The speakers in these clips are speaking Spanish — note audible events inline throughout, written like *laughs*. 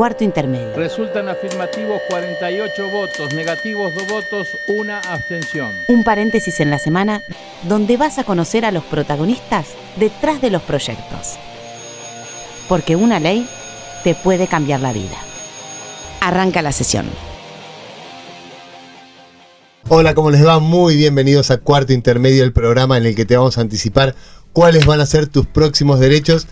cuarto intermedio. Resultan afirmativos 48 votos, negativos 2 votos, una abstención. Un paréntesis en la semana donde vas a conocer a los protagonistas detrás de los proyectos. Porque una ley te puede cambiar la vida. Arranca la sesión. Hola, ¿cómo les va? Muy bienvenidos a Cuarto Intermedio, el programa en el que te vamos a anticipar cuáles van a ser tus próximos derechos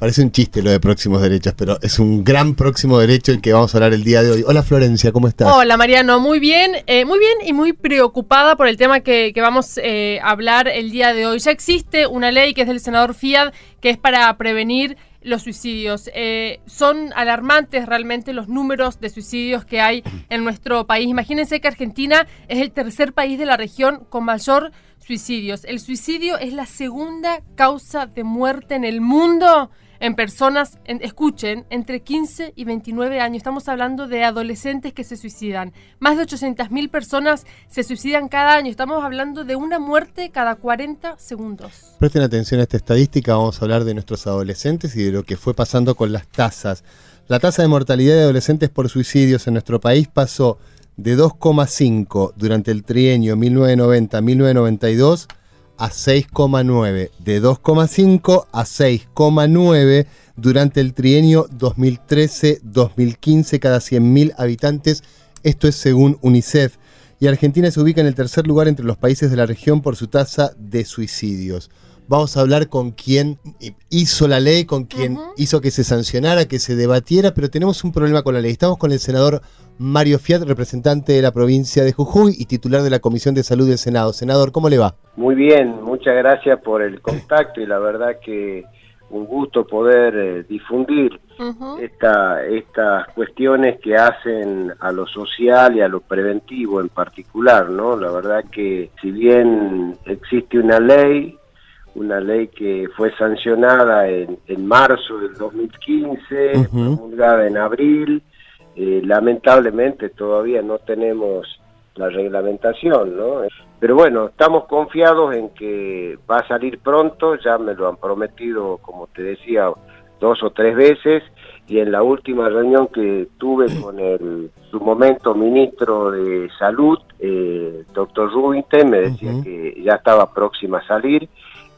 Parece un chiste lo de próximos derechos, pero es un gran próximo derecho el que vamos a hablar el día de hoy. Hola Florencia, ¿cómo estás? Hola Mariano, muy bien, eh, muy bien y muy preocupada por el tema que, vamos eh, a hablar el día de hoy. Ya existe una ley que es del senador Fiat que es para prevenir los suicidios. Eh, son alarmantes realmente los números de suicidios que hay en nuestro país. Imagínense que Argentina es el tercer país de la región con mayor suicidios. El suicidio es la segunda causa de muerte en el mundo en personas, escuchen, entre 15 y 29 años. Estamos hablando de adolescentes que se suicidan. Más de 800.000 personas se suicidan cada año. Estamos hablando de una muerte cada 40 segundos. Presten atención a esta estadística. Vamos a hablar de nuestros adolescentes y de lo que fue pasando con las tasas. La tasa de mortalidad de adolescentes por suicidios en nuestro país pasó de 2,5 durante el trienio 1990-1992 a 6,9, de 2,5 a 6,9 durante el trienio 2013-2015 cada 100.000 habitantes. Esto es según UNICEF. Y Argentina se ubica en el tercer lugar entre los países de la región por su tasa de suicidios. Vamos a hablar con quien hizo la ley, con quien hizo que se sancionara, que se debatiera, pero tenemos un problema con la ley. Estamos con el senador Mario Fiat, representante de la provincia de Jujuy y titular de la Comisión de Salud del Senado. Senador, ¿cómo le va? Muy bien, muchas gracias por el contacto y la verdad que un gusto poder eh, difundir estas cuestiones que hacen a lo social y a lo preventivo en particular, ¿no? La verdad que si bien existe una ley, una ley que fue sancionada en, en marzo del 2015, promulgada en abril, eh, lamentablemente todavía no tenemos la reglamentación, ¿no? Pero bueno, estamos confiados en que va a salir pronto, ya me lo han prometido, como te decía, dos o tres veces, y en la última reunión que tuve con el su momento ministro de Salud, eh, doctor Rubinte, me decía que ya estaba próxima a salir.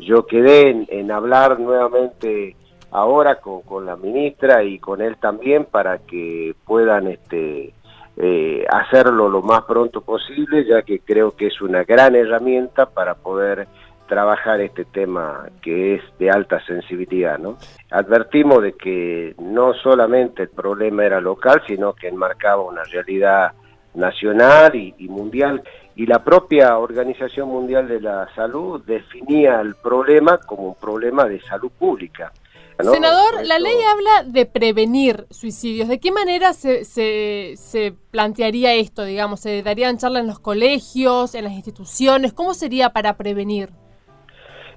Yo quedé en hablar nuevamente ahora con, la ministra y con él también para que puedan este, eh, hacerlo lo más pronto posible, ya que creo que es una gran herramienta para poder trabajar este tema que es de alta sensibilidad, ¿no? Advertimos de que no solamente el problema era local, sino que enmarcaba una realidad nacional y mundial y la propia Organización Mundial de la Salud definía el problema como un problema de salud pública. Senador, la ley habla de prevenir suicidios. ¿De qué manera se, se, plantearía esto, digamos? ¿Se darían charlas en los colegios, en las instituciones? ¿Cómo sería para prevenir?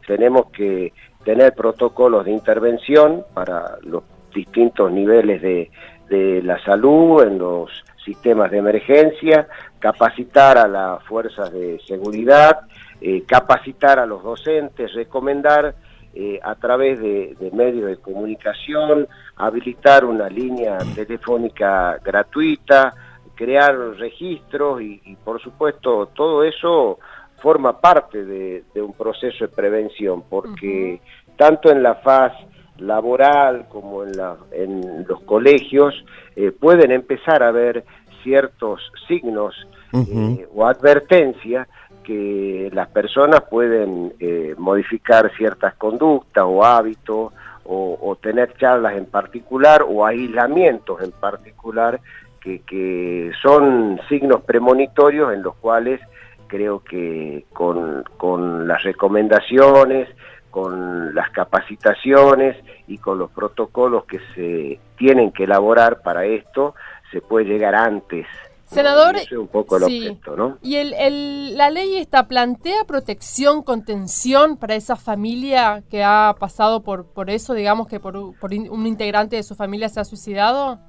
Tenemos que tener protocolos de intervención para los distintos niveles de, la salud, en los sistemas de emergencia, capacitar a las fuerzas de seguridad, eh, capacitar a los docentes, recomendar eh, a través de, medios de comunicación, habilitar una línea telefónica gratuita, crear registros y, por supuesto todo eso forma parte de, un proceso de prevención porque tanto en la faz laboral como en, la, en los colegios eh, pueden empezar a ver ciertos signos eh, o advertencias que las personas pueden eh, modificar ciertas conductas o hábitos o, tener charlas en particular o aislamientos en particular que, que son signos premonitorios en los cuales creo que con, con las recomendaciones, con las capacitaciones y con los protocolos que se tienen que elaborar para esto, se puede llegar antes Senador, un poco sí. ¿no? ¿Y el, la ley esta plantea protección, contención para esa familia que ha pasado por, por eso, digamos que por, un integrante de su familia se ha suicidado?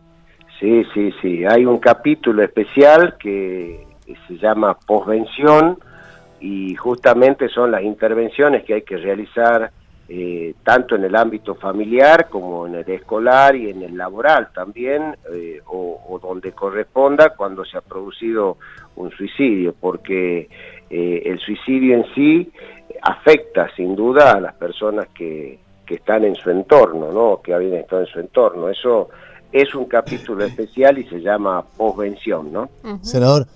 Sí, sí, sí. Hay un capítulo especial que se llama posvención y justamente son las intervenciones que hay que realizar eh, tanto en el ámbito familiar como en el escolar y en el laboral también, eh, o, donde corresponda cuando se ha producido un suicidio, porque eh, el suicidio en sí afecta sin duda a las personas que, que están en su entorno, ¿no? que habían estado en su entorno. Eso es un capítulo *laughs* especial y se llama posvención, ¿no? Senador,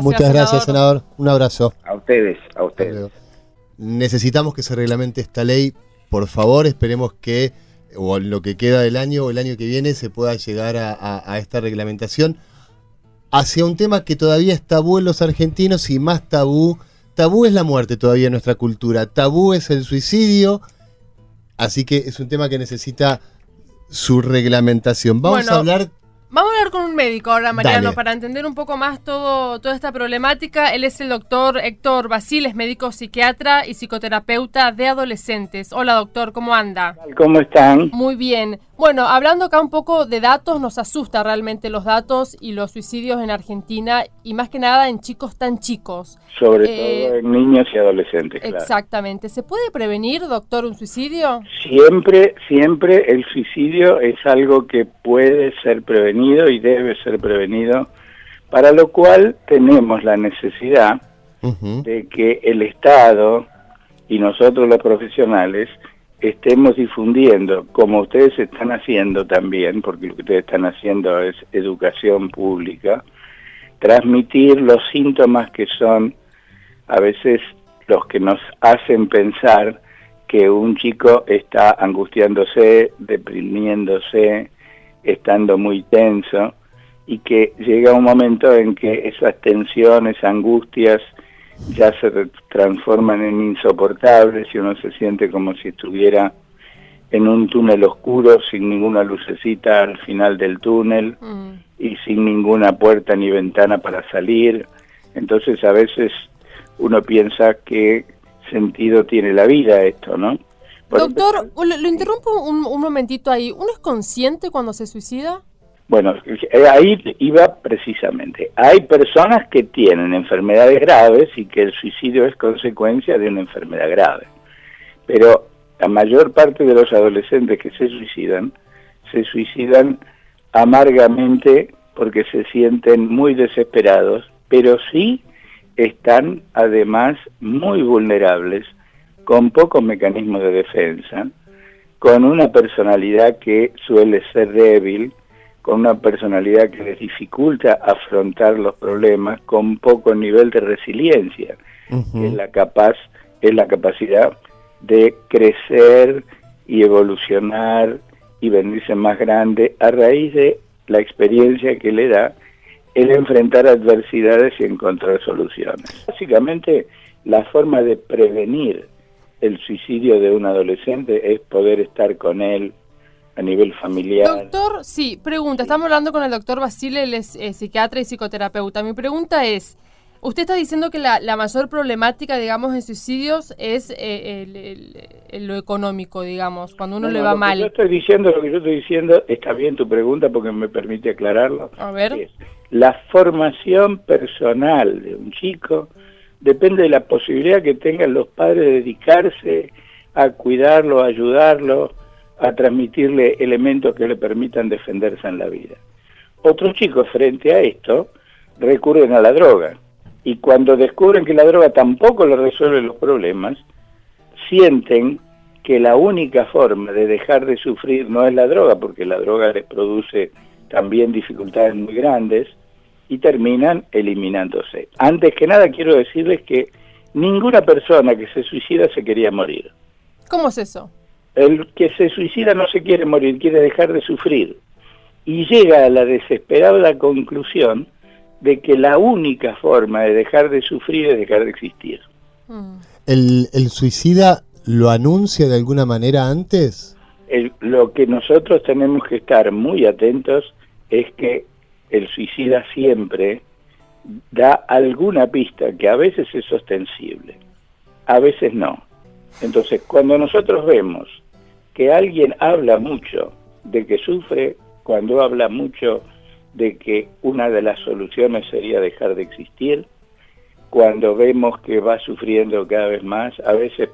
muchas gracias, senador. Un abrazo. A ustedes, a ustedes necesitamos que se reglamente esta ley. Por favor, esperemos que, o lo que queda del año o el año que viene, se pueda llegar a, esta reglamentación hacia un tema que todavía es tabú en los argentinos y más tabú. Tabú es la muerte todavía en nuestra cultura, tabú es el suicidio, así que es un tema que necesita su reglamentación. Vamos a hablar Vamos a hablar con un médico ahora, Mariano, para entender un poco más todo, toda esta problemática. Él es el doctor Héctor Basiles, médico psiquiatra y psicoterapeuta de adolescentes. Hola, doctor, ¿cómo anda? ¿Cómo están? Muy bien. Bueno, hablando acá un poco de datos, nos asusta realmente los datos y los suicidios en Argentina y más que nada en chicos tan chicos. Sobre eh, todo en niños y adolescentes. Exactamente. ¿Se puede prevenir, doctor, un suicidio? Siempre, siempre el suicidio es algo que puede ser prevenido y debe ser prevenido, para lo cual tenemos la necesidad de que el Estado y nosotros los profesionales estemos difundiendo, como ustedes están haciendo también, porque lo que ustedes están haciendo es educación pública, transmitir los síntomas que son a veces los que nos hacen pensar que un chico está angustiándose, deprimiéndose, estando muy tenso, y que llega un momento en que esas tensiones, angustias, ya se transforman en insoportables y uno se siente como si estuviera en un túnel oscuro sin ninguna lucecita al final del túnel mm. y sin ninguna puerta ni ventana para salir. Entonces a veces uno piensa qué sentido tiene la vida esto, ¿no? Doctor, lo, interrumpo un, un momentito ahí. ¿Uno es consciente cuando se suicida? Bueno, eh, ahí iba precisamente. Hay personas que tienen enfermedades graves y que el suicidio es consecuencia de una enfermedad grave. Pero la mayor parte de los adolescentes que se suicidan, se suicidan amargamente porque se sienten muy desesperados, pero sí están además muy vulnerables, con pocos mecanismos de defensa, con una personalidad que suele ser débil, con una personalidad que les dificulta afrontar los problemas, con poco nivel de resiliencia, es la capaz, es la capacidad de crecer y evolucionar y venirse más grande a raíz de la experiencia que le da el enfrentar adversidades y encontrar soluciones. Básicamente, la forma de prevenir el suicidio de un adolescente es poder estar con él, a nivel familiar. Doctor, sí, pregunta, estamos hablando con el doctor Basile, él es eh, psiquiatra y psicoterapeuta. Mi pregunta es, usted está diciendo que la, mayor problemática, digamos, en suicidios es eh, lo económico, digamos, cuando uno le va mal. yo estoy diciendo, lo que yo estoy diciendo, está bien tu pregunta porque me permite aclararlo. A ver. la formación personal de un chico depende de la posibilidad que tengan los padres de dedicarse a cuidarlo, a ayudarlo, a transmitirle elementos que le permitan defenderse en la vida. Otros chicos frente a esto recurren a la droga y cuando descubren que la droga tampoco le resuelve los problemas, sienten que la única forma de dejar de sufrir no es la droga, porque la droga les produce también dificultades muy grandes y terminan eliminándose. Antes que nada quiero decirles que ninguna persona que se suicida se quería morir. ¿Cómo es eso? El que se suicida no se quiere morir, quiere dejar de sufrir. Y llega a la desesperada conclusión de que la única forma de dejar de sufrir es dejar de existir. Mm. ¿El, suicida lo anuncia de alguna manera antes? lo que nosotros tenemos que estar muy atentos es que el suicida siempre da alguna pista que a veces es ostensible, a veces no. Entonces, cuando nosotros vemos que alguien habla mucho de que sufre, cuando habla mucho de que una de las soluciones sería dejar de existir, cuando vemos que va sufriendo cada vez más, a veces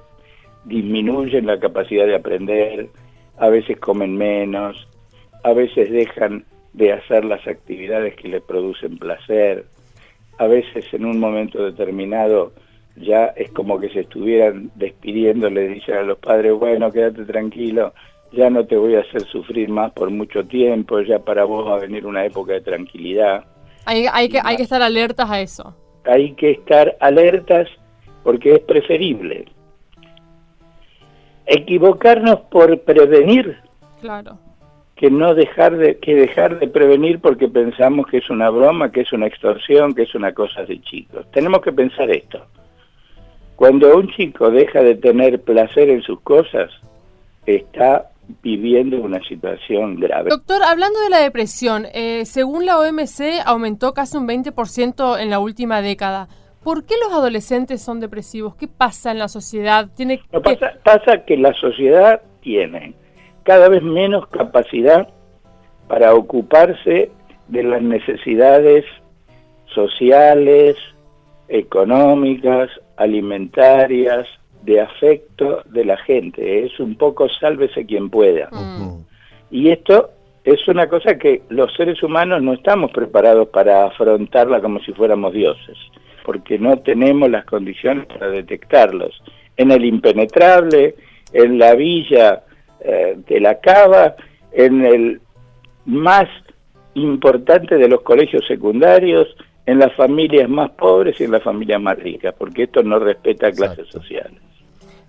disminuyen la capacidad de aprender, a veces comen menos, a veces dejan de hacer las actividades que les producen placer, a veces en un momento determinado ya es como que se estuvieran despidiendo, le dicen a los padres, bueno, quédate tranquilo, ya no te voy a hacer sufrir más por mucho tiempo, ya para vos va a venir una época de tranquilidad. Hay, hay, que, hay que estar alertas a eso. Hay que estar alertas porque es preferible equivocarnos por prevenir. Claro. Que no dejar de, que dejar de prevenir porque pensamos que es una broma, que es una extorsión, que es una cosa de chicos. Tenemos que pensar esto. Cuando un chico deja de tener placer en sus cosas, está viviendo una situación grave. Doctor, hablando de la depresión, eh, según la OMC aumentó casi un 20% en la última década. ¿Por qué los adolescentes son depresivos? ¿Qué pasa en la sociedad? ¿Tiene pasa, pasa que la sociedad tiene cada vez menos capacidad para ocuparse de las necesidades sociales, económicas, alimentarias, de afecto de la gente. Es un poco sálvese quien pueda. Y esto es una cosa que los seres humanos no estamos preparados para afrontarla como si fuéramos dioses porque no tenemos las condiciones para detectarlos. En el impenetrable, en la villa eh, de la Cava, en el más importante de los colegios secundarios, en las familias más pobres y en las familias más ricas, porque esto no respeta clases sociales.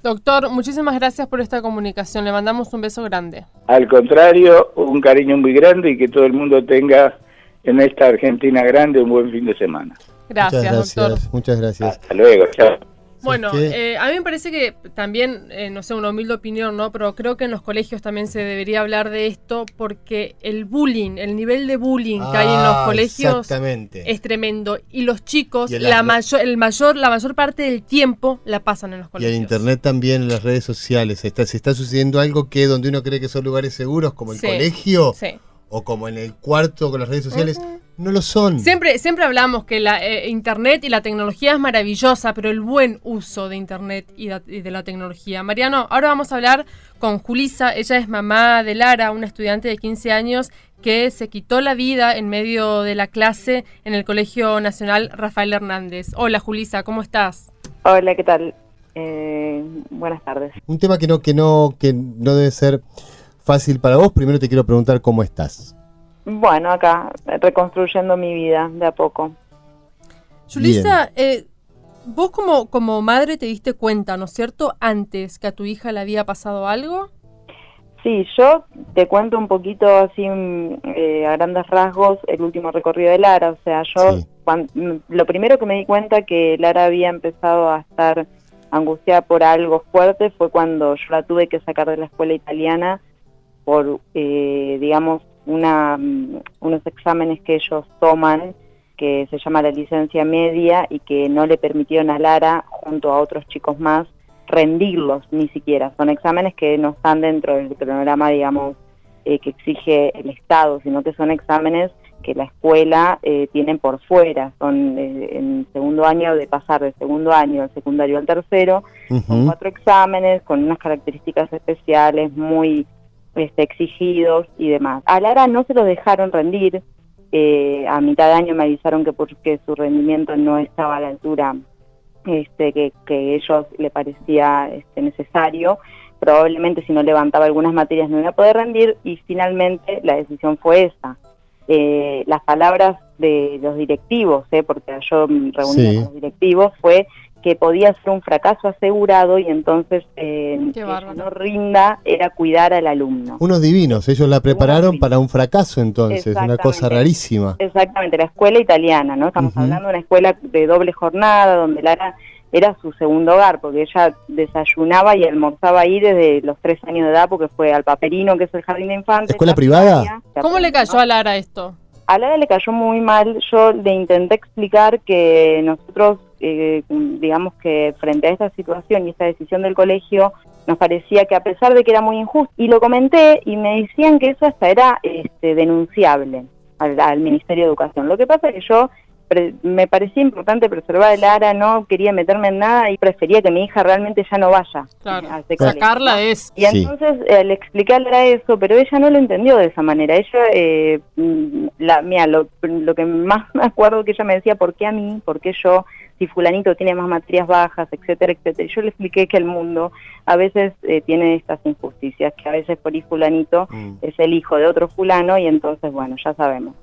Doctor, muchísimas gracias por esta comunicación. Le mandamos un beso grande. Al contrario, un cariño muy grande y que todo el mundo tenga en esta Argentina grande un buen fin de semana. Gracias, doctor. Muchas gracias. Hasta luego, chao. Bueno, eh, a mí me parece que también, eh, no sé, una humilde opinión, ¿no? Pero creo que en los colegios también se debería hablar de esto porque el bullying, el nivel de bullying que hay en los ah, colegios es tremendo. Y los chicos, la, mayor, el mayor, la mayor parte del tiempo la pasan en los colegios. Y en internet también, en las redes sociales. Está, se está sucediendo algo que donde uno cree que son lugares seguros, como el colegio. O como en el cuarto con las redes sociales no lo son. Siempre, siempre hablamos que la eh, Internet y la tecnología es maravillosa, pero el buen uso de Internet y de, la tecnología. Mariano, ahora vamos a hablar con Julisa. Ella es mamá de Lara, una estudiante de 15 años que se quitó la vida en medio de la clase en el Colegio Nacional Rafael Hernández. Hola Julisa, ¿cómo estás? Hola, ¿qué tal? Eh, buenas tardes. Un tema que no, que no, que no debe ser fácil para vos. Primero te quiero preguntar cómo estás. Bueno, acá, reconstruyendo mi vida de a poco. Julissa, eh, vos como, como madre te diste cuenta, ¿no es cierto?, antes que a tu hija le había pasado algo. Sí, yo te cuento un poquito así mm, eh, a grandes rasgos el último recorrido de Lara. O sea, yo mm, lo primero que me di cuenta que Lara había empezado a estar angustiada por algo fuerte fue cuando yo la tuve que sacar de la escuela italiana por, eh, digamos, una, mm, unos exámenes que ellos toman que se llama la licencia media y que no le permitieron a Lara, junto a otros chicos más, rendirlos ni siquiera. Son exámenes que no están dentro del cronograma, digamos, eh, que exige el Estado, sino que son exámenes que la escuela eh, tiene por fuera. Son eh, en segundo año, de pasar del segundo año al secundario al tercero, son cuatro exámenes con unas características especiales muy este, exigidos y demás. A Lara no se lo dejaron rendir, eh, a mitad de año me avisaron que porque su rendimiento no estaba a la altura este, que, que ellos le parecía este, necesario, probablemente si no levantaba algunas materias no iba a poder rendir y finalmente la decisión fue esa. Eh, las palabras de los directivos, eh, porque yo me reuní con los directivos, fue que podía ser un fracaso asegurado y entonces eh, que no rinda era cuidar al alumno. Unos divinos, ellos la prepararon para un fracaso entonces, una cosa rarísima. Exactamente, la escuela italiana, ¿no? Estamos hablando de una escuela de doble jornada donde Lara era su segundo hogar, porque ella desayunaba y almorzaba ahí desde los tres años de edad, porque fue al Paperino, que es el jardín de infantes. ¿Escuela privada? ¿Cómo le cayó a Lara esto? A Lara le cayó muy mal. Yo le intenté explicar que nosotros eh, digamos que frente a esta situación y esta decisión del colegio, nos parecía que a pesar de que era muy injusto, y lo comenté y me decían que eso hasta era este, denunciable al, Ministerio de Educación. Lo que pasa es que yo me parecía importante preservar el ARA, no quería meterme en nada y prefería que mi hija realmente ya no vaya. Claro, sacarla es. Y entonces eh, le expliqué a eso, pero ella no lo entendió de esa manera. Ella, eh, mm, la, mira, lo, lo que más me acuerdo que ella me decía, ¿por qué a mí? ¿Por qué yo? Si fulanito tiene más materias bajas, etcétera, etcétera. Yo le expliqué que el mundo a veces eh, tiene estas injusticias, que a veces por ahí fulanito mm. es el hijo de otro fulano y entonces, bueno, ya sabemos.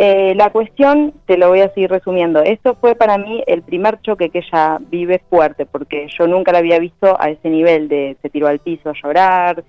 Eh, la cuestión, te lo voy a seguir resumiendo, esto fue para mí el primer choque que ella vive fuerte, porque yo nunca la había visto a ese nivel de se tiró al piso a llorar,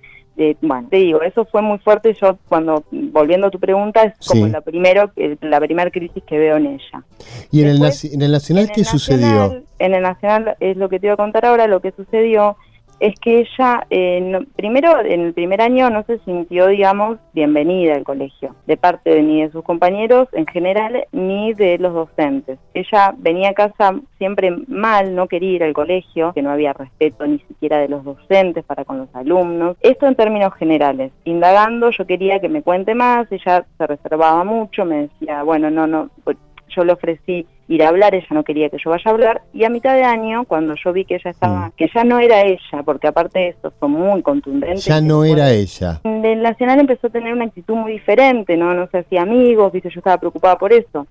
bueno, te digo, eso fue muy fuerte. Yo, cuando, volviendo a tu pregunta, es como la, primero, la primera crisis que veo en ella. ¿Y en, el, en el Nacional qué sucedió? En el Nacional, es lo que te iba a contar ahora, lo que sucedió es que ella, eh, primero, en el primer año no se sintió, digamos, bienvenida al colegio, de parte de, ni de sus compañeros en general, ni de los docentes. Ella venía a casa siempre mal, no quería ir al colegio, que no había respeto ni siquiera de los docentes para con los alumnos. Esto en términos generales. Indagando, yo quería que me cuente más, ella se reservaba mucho, me decía, bueno, no, no, pues, yo le ofrecí ir a hablar, ella no quería que yo vaya a hablar, y a mitad de año, cuando yo vi que ella estaba, mm. que ya no era ella, porque aparte de esto fue muy contundente. Ya no era ella. El Nacional empezó a tener una actitud muy diferente, ¿no? No se hacía amigos, viste, yo estaba preocupada por eso.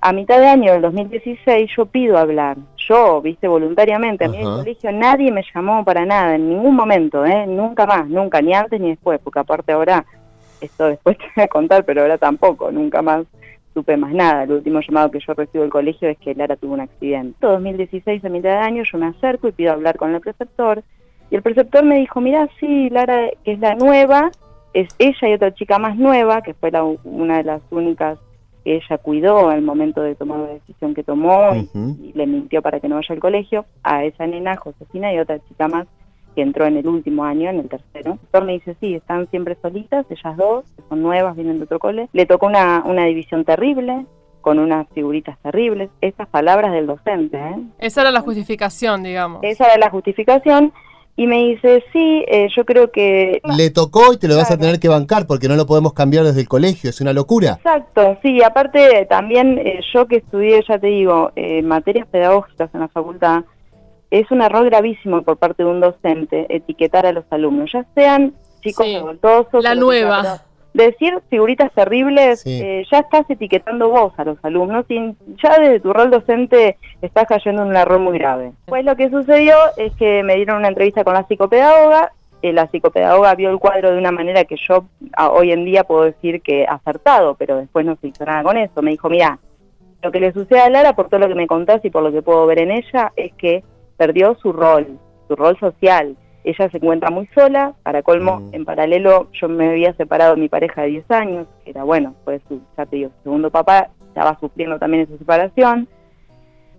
A mitad de año del 2016 yo pido hablar, yo, viste, voluntariamente, a mí en el colegio nadie me llamó para nada, en ningún momento, ¿eh? Nunca más, nunca, ni antes ni después, porque aparte ahora, esto después *laughs* te voy a contar, pero ahora tampoco, nunca más supe más nada. El último llamado que yo recibo del colegio es que Lara tuvo un accidente. En 2016, a mitad de año, yo me acerco y pido hablar con el preceptor. Y el preceptor me dijo, mira, sí, Lara, que es la nueva, es ella y otra chica más nueva, que fue una de las únicas que ella cuidó al momento de tomar la decisión que tomó y, le mintió para que no vaya al colegio, a esa nena, Josefina, y otra chica más que entró en el último año, en el tercero. El doctor me dice, sí, están siempre solitas, ellas dos, que son nuevas, vienen de otro cole. Le tocó una, una división terrible, con unas figuritas terribles. Estas palabras del docente. ¿eh? Esa era la justificación, digamos. Esa era la justificación. Y me dice, sí, eh, yo creo que... Le tocó y te lo vas a tener que bancar porque no lo podemos cambiar desde el colegio, es una locura. Exacto, sí, aparte también eh, yo que estudié, ya te digo, eh, materias pedagógicas en la facultad, es un error gravísimo por parte de un docente etiquetar a los alumnos, ya sean chicos sí, revoltosos. La nueva. Decir figuritas terribles, eh, ya estás etiquetando vos a los alumnos y ya desde tu rol docente estás cayendo en un error muy grave. Pues lo que sucedió es que me dieron una entrevista con la psicopedagoga, eh, la psicopedagoga vio el cuadro de una manera que yo hoy en día puedo decir que acertado, pero después no se hizo nada con eso. Me dijo, mira, lo que le sucede a Lara, por todo lo que me contás y por lo que puedo ver en ella, es que perdió su rol, su rol social. Ella se encuentra muy sola, para colmo, mm. en paralelo yo me había separado de mi pareja de 10 años, que era bueno, fue su, ya te digo, su segundo papá, estaba sufriendo también esa separación.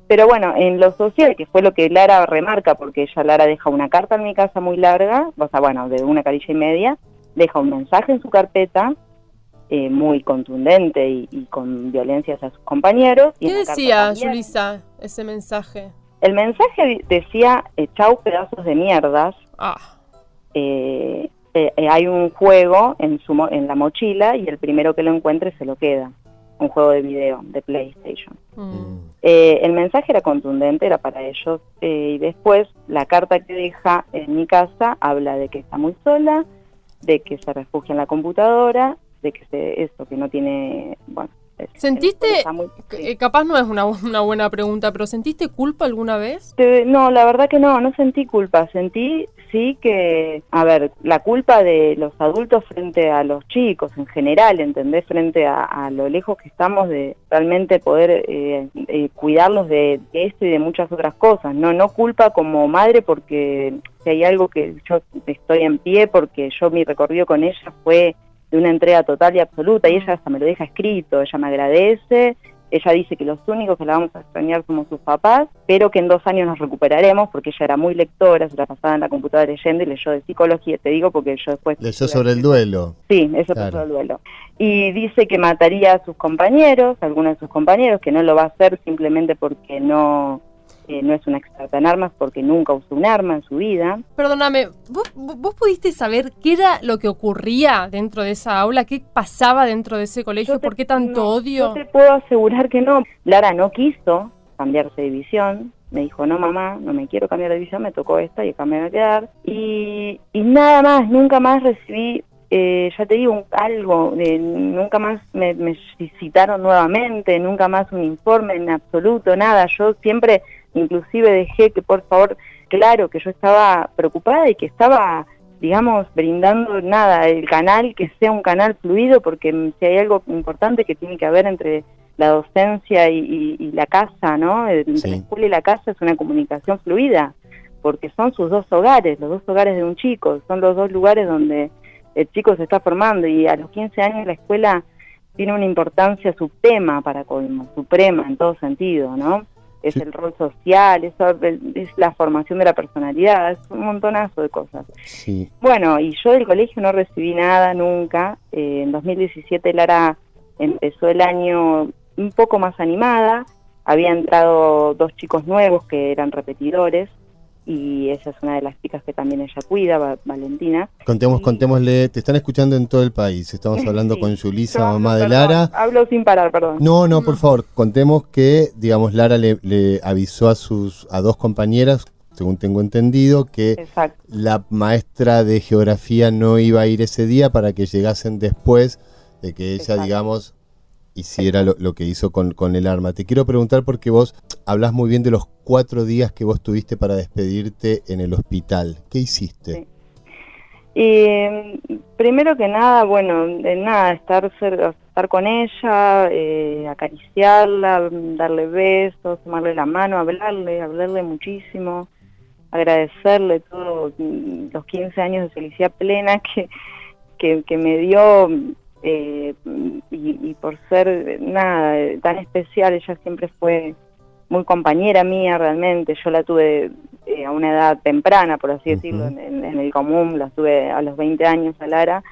Pero bueno, en lo social, que fue lo que Lara remarca, porque ella, Lara, deja una carta en mi casa muy larga, o sea, bueno, de una carilla y media, deja un mensaje en su carpeta, eh, muy contundente y, con violencia hacia sus compañeros. ¿Qué decía, Julisa, ese mensaje? El mensaje decía, eh, chau pedazos de mierdas. Ah. Eh, eh, hay un juego en, su, en la mochila y el primero que lo encuentre se lo queda. Un juego de video de PlayStation. Mm. el mensaje era contundente, era para ellos. y después la carta que deja en mi casa habla de que está muy sola, de que se refugia en la computadora, de que se, eso, que no tiene, bueno, ¿Sentiste, eh, capaz no es una, una, buena pregunta, pero ¿sentiste culpa alguna vez? no, la verdad que no, no sentí culpa, sentí sí que, a ver, la culpa de los adultos frente a los chicos en general, ¿entendés? Frente a, lo lejos que estamos de realmente poder eh, eh, cuidarlos de, esto y de muchas otras cosas, no, no culpa como madre porque si hay algo que yo estoy en pie porque yo mi recorrido con ella fue de una entrega total y absoluta, y ella hasta me lo deja escrito, ella me agradece, ella dice que los únicos que la vamos a extrañar somos sus papás, pero que en dos años nos recuperaremos, porque ella era muy lectora, se la pasaba en la computadora leyendo y leyó de psicología, te digo, porque yo después... Leyó sobre el duelo. Sí, eso sobre el duelo. Y dice que mataría a sus compañeros, a algunos de sus compañeros, que no lo va a hacer simplemente porque no eh, no es una experta en armas porque nunca usó un arma en su vida. Perdóname, ¿vos, ¿vos, pudiste saber qué era lo que ocurría dentro de esa aula? ¿Qué pasaba dentro de ese colegio? ¿Por qué tanto odio? Yo te puedo asegurar que no. Lara no quiso cambiarse de división. Me dijo, no mamá, no me quiero cambiar de división, me tocó esta y acá me voy a quedar. Y, y nada más, nunca más recibí eh, ya te digo, algo, nunca más me, me, citaron nuevamente, nunca más un informe en absoluto, nada. Yo siempre, inclusive dejé que por favor, claro que yo estaba preocupada y que estaba, digamos, brindando nada, el canal, que sea un canal fluido, porque si hay algo importante que tiene que haber entre la docencia y, la casa, ¿no? Entre la escuela y la casa es una comunicación fluida, porque son sus dos hogares, los dos hogares de un chico, son los dos lugares donde el chico se está formando y a los 15 años la escuela tiene una importancia suprema para Colmo, suprema en todo sentido, ¿no? Es el rol social, es, es la formación de la personalidad, es un montonazo de cosas. Sí. Bueno, y yo del colegio no recibí nada nunca. Eh, en 2017 Lara empezó el año un poco más animada. Había entrado dos chicos nuevos que eran repetidores y esa es una de las chicas que también ella cuida, Valentina. Contemos, contémosle, te están escuchando en todo el país. Estamos *laughs* hablando con Julisa, mamá de Lara. Hablo sin parar, perdón. No, no, por favor, contemos que, digamos, Lara le, avisó a sus a dos compañeras, según tengo entendido, que la maestra de geografía no iba a ir ese día para que llegasen después de que ella, digamos, hiciera lo, lo, que hizo con, con el arma. Te quiero preguntar porque vos hablas muy bien de los cuatro días que vos tuviste para despedirte en el hospital. ¿Qué hiciste? primero que nada, bueno, de nada, estar, estar con ella, eh, acariciarla, darle besos, tomarle la mano, hablarle, hablarle muchísimo, agradecerle todos los 15 años de felicidad plena que, que, me dio eh, y, y, por ser nada tan especial, ella siempre fue muy compañera mía realmente, yo la tuve eh, a una edad temprana, por así decirlo, en, el común, la tuve a los 20 años a Lara,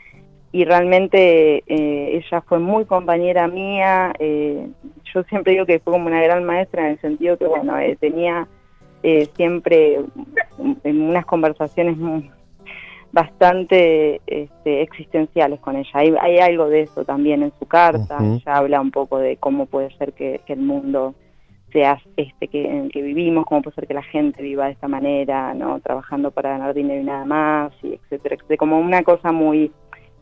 y realmente eh, ella fue muy compañera mía, yo siempre digo que fue como una gran maestra en el sentido que, bueno, tenía siempre unas conversaciones bastante este, existenciales con ella. Hay, hay, algo de eso también en su carta, ella habla un poco de cómo puede ser que el mundo sea este que, en el que vivimos, cómo puede ser que la gente viva de esta manera, ¿no? Trabajando para ganar dinero y nada más, y etcétera, etcétera. Como una cosa muy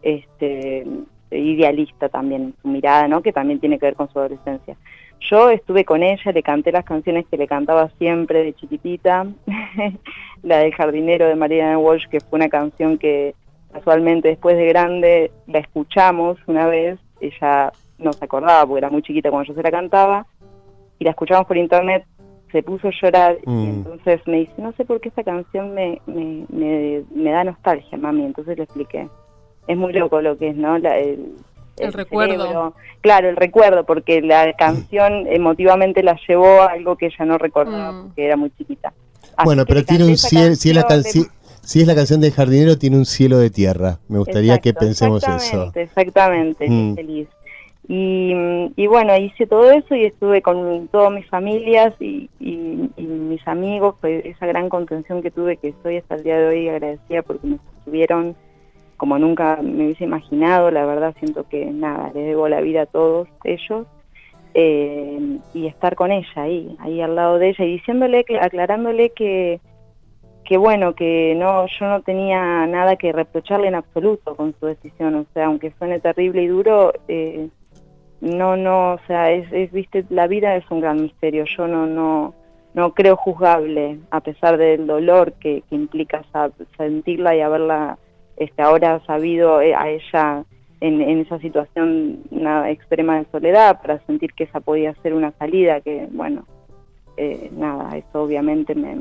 este, idealista también, su mirada, ¿no? Que también tiene que ver con su adolescencia. Yo estuve con ella, le canté las canciones que le cantaba siempre de chiquitita, *laughs* la del jardinero de Mariana Walsh, que fue una canción que casualmente después de grande la escuchamos una vez, ella no se acordaba porque era muy chiquita cuando yo se la cantaba, y la escuchamos por internet, se puso a llorar y mm. entonces me dice, no sé por qué esta canción me, me, me, da nostalgia, mami. Entonces le expliqué. Es muy loco lo que es, ¿no? el, recuerdo. Claro, el recuerdo, porque la canción emotivamente la llevó a algo que ella no recordaba, mm. porque era muy chiquita. bueno, pero tiene un cielo, si es la canción... Si es la canción del jardinero, tiene un cielo de tierra. Me gustaría que pensemos eso. Exactamente, mm. feliz. Y, y, bueno, hice todo eso y estuve con todas mis familias y, mis amigos, pues esa gran contención que tuve, que estoy hasta el día de hoy agradecida porque me estuvieron como nunca me hubiese imaginado, la verdad siento que nada, les debo la vida a todos ellos. Eh, y estar con ella ahí, ahí al lado de ella y diciéndole, aclarándole que, que bueno, que no, yo no tenía nada que reprocharle en absoluto con su decisión, o sea, aunque suene terrible y duro, eh, no, no, o sea, es, viste, la vida es un gran misterio, yo no, no, no creo juzgable, a pesar del dolor que, implica sentirla y haberla este, ahora sabido eh, a ella en, esa situación una extrema de soledad, para sentir que esa podía ser una salida, que bueno, eh, nada, eso obviamente me,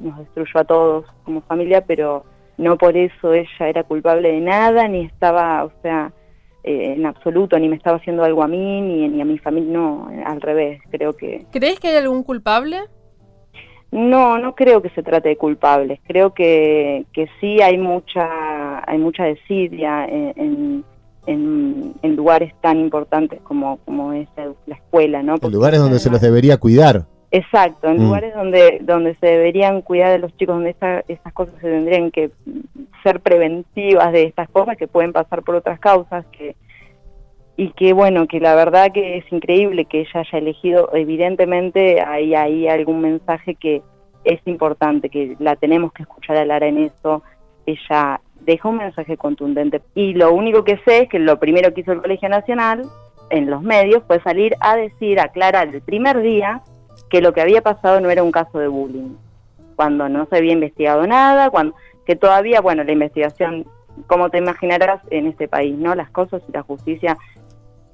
nos destruyó a todos como familia, pero no por eso ella era culpable de nada, ni estaba, o sea, eh, en absoluto, ni me estaba haciendo algo a mí, ni, a mi familia, no, al revés, creo que... ¿Crees que hay algún culpable? No, no creo que se trate de culpables, creo que, que sí hay mucha, hay mucha desidia en, lugares tan importantes como, como es la escuela, ¿no? en lugares donde se los debería cuidar. Exacto, en mm. lugares donde, donde se deberían cuidar de los chicos, donde esta, estas cosas se tendrían que ser preventivas de estas cosas que pueden pasar por otras causas, que y que bueno, que la verdad que es increíble que ella haya elegido, evidentemente hay ahí algún mensaje que es importante, que la tenemos que escuchar a Lara en eso, ella dejó un mensaje contundente y lo único que sé es que lo primero que hizo el Colegio Nacional en los medios fue salir a decir, aclarar el primer día que lo que había pasado no era un caso de bullying, cuando no se había investigado nada, cuando que todavía, bueno, la investigación, como te imaginarás, en este país, ¿no? Las cosas y la justicia,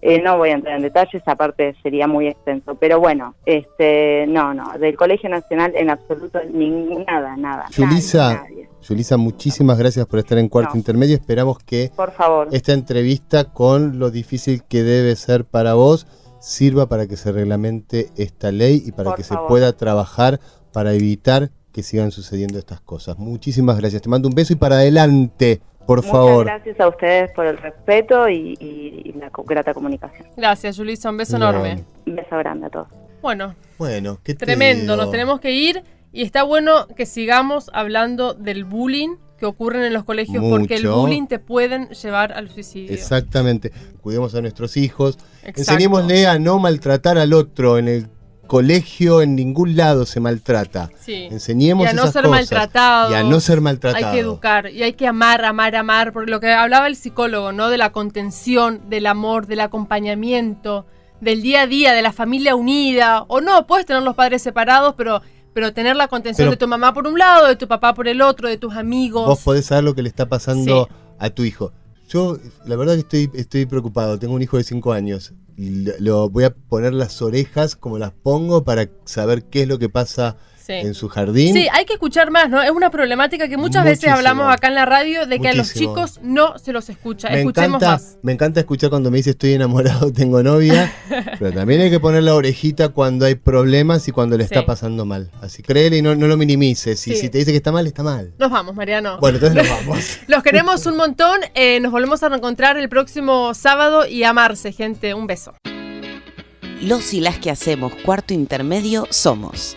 eh, no voy a entrar en detalles, aparte sería muy extenso, pero bueno, este, no, no, del Colegio Nacional en absoluto ningún, nada, nada. Yulisa, Yulisa, muchísimas gracias por estar en Cuarto Intermedio, esperamos que por favor. esta entrevista con lo difícil que debe ser para vos, sirva para que se reglamente esta ley y para que se pueda trabajar para evitar que sigan sucediendo estas cosas. Muchísimas gracias. Te mando un beso y para adelante, por Muchas favor. Gracias a ustedes por el respeto y, la grata comunicación. Gracias, Julissa. Un beso enorme. Un beso grande a todos. Bueno. Bueno, qué Tremendo. Nos tenemos que ir y está bueno que sigamos hablando del bullying que ocurren en los colegios porque el bullying te pueden llevar al suicidio. Exactamente. Cuidemos a nuestros hijos. Enseñémosle a no maltratar al otro en el colegio en ningún lado se maltrata. Sí. Enseñemos y a no ser maltratados. Y a no ser maltratados. Hay que educar y hay que amar, amar, amar. Porque lo que hablaba el psicólogo, ¿no? De la contención, del amor, del acompañamiento, del día a día, de la familia unida. O no, puedes tener los padres separados, pero pero tener la contención de tu mamá por un lado, de tu papá por el otro, de tus amigos. Vos podés saber lo que le está pasando a tu hijo. Yo, la verdad que estoy, estoy preocupado. Tengo un hijo de 5 años. Lo voy a poner las orejas como las pongo para saber qué es lo que pasa en su jardín. Sí, hay que escuchar más, ¿no? Es una problemática que muchas veces hablamos acá en la radio de que a los chicos no se los escucha. Me Escuchemos encanta, más. Me encanta escuchar cuando me dice estoy enamorado, *laughs* tengo novia, *laughs* pero también hay que poner la orejita cuando hay problemas y cuando le está pasando mal. Así créele y no, lo minimices. Y si te dice que está mal, está mal. Nos vamos, Mariano. Bueno, entonces nos vamos. *laughs* los queremos un montón. Eh, nos volvemos a reencontrar el próximo sábado y amarse, gente. Un beso. Los y las que hacemos cuarto intermedio somos.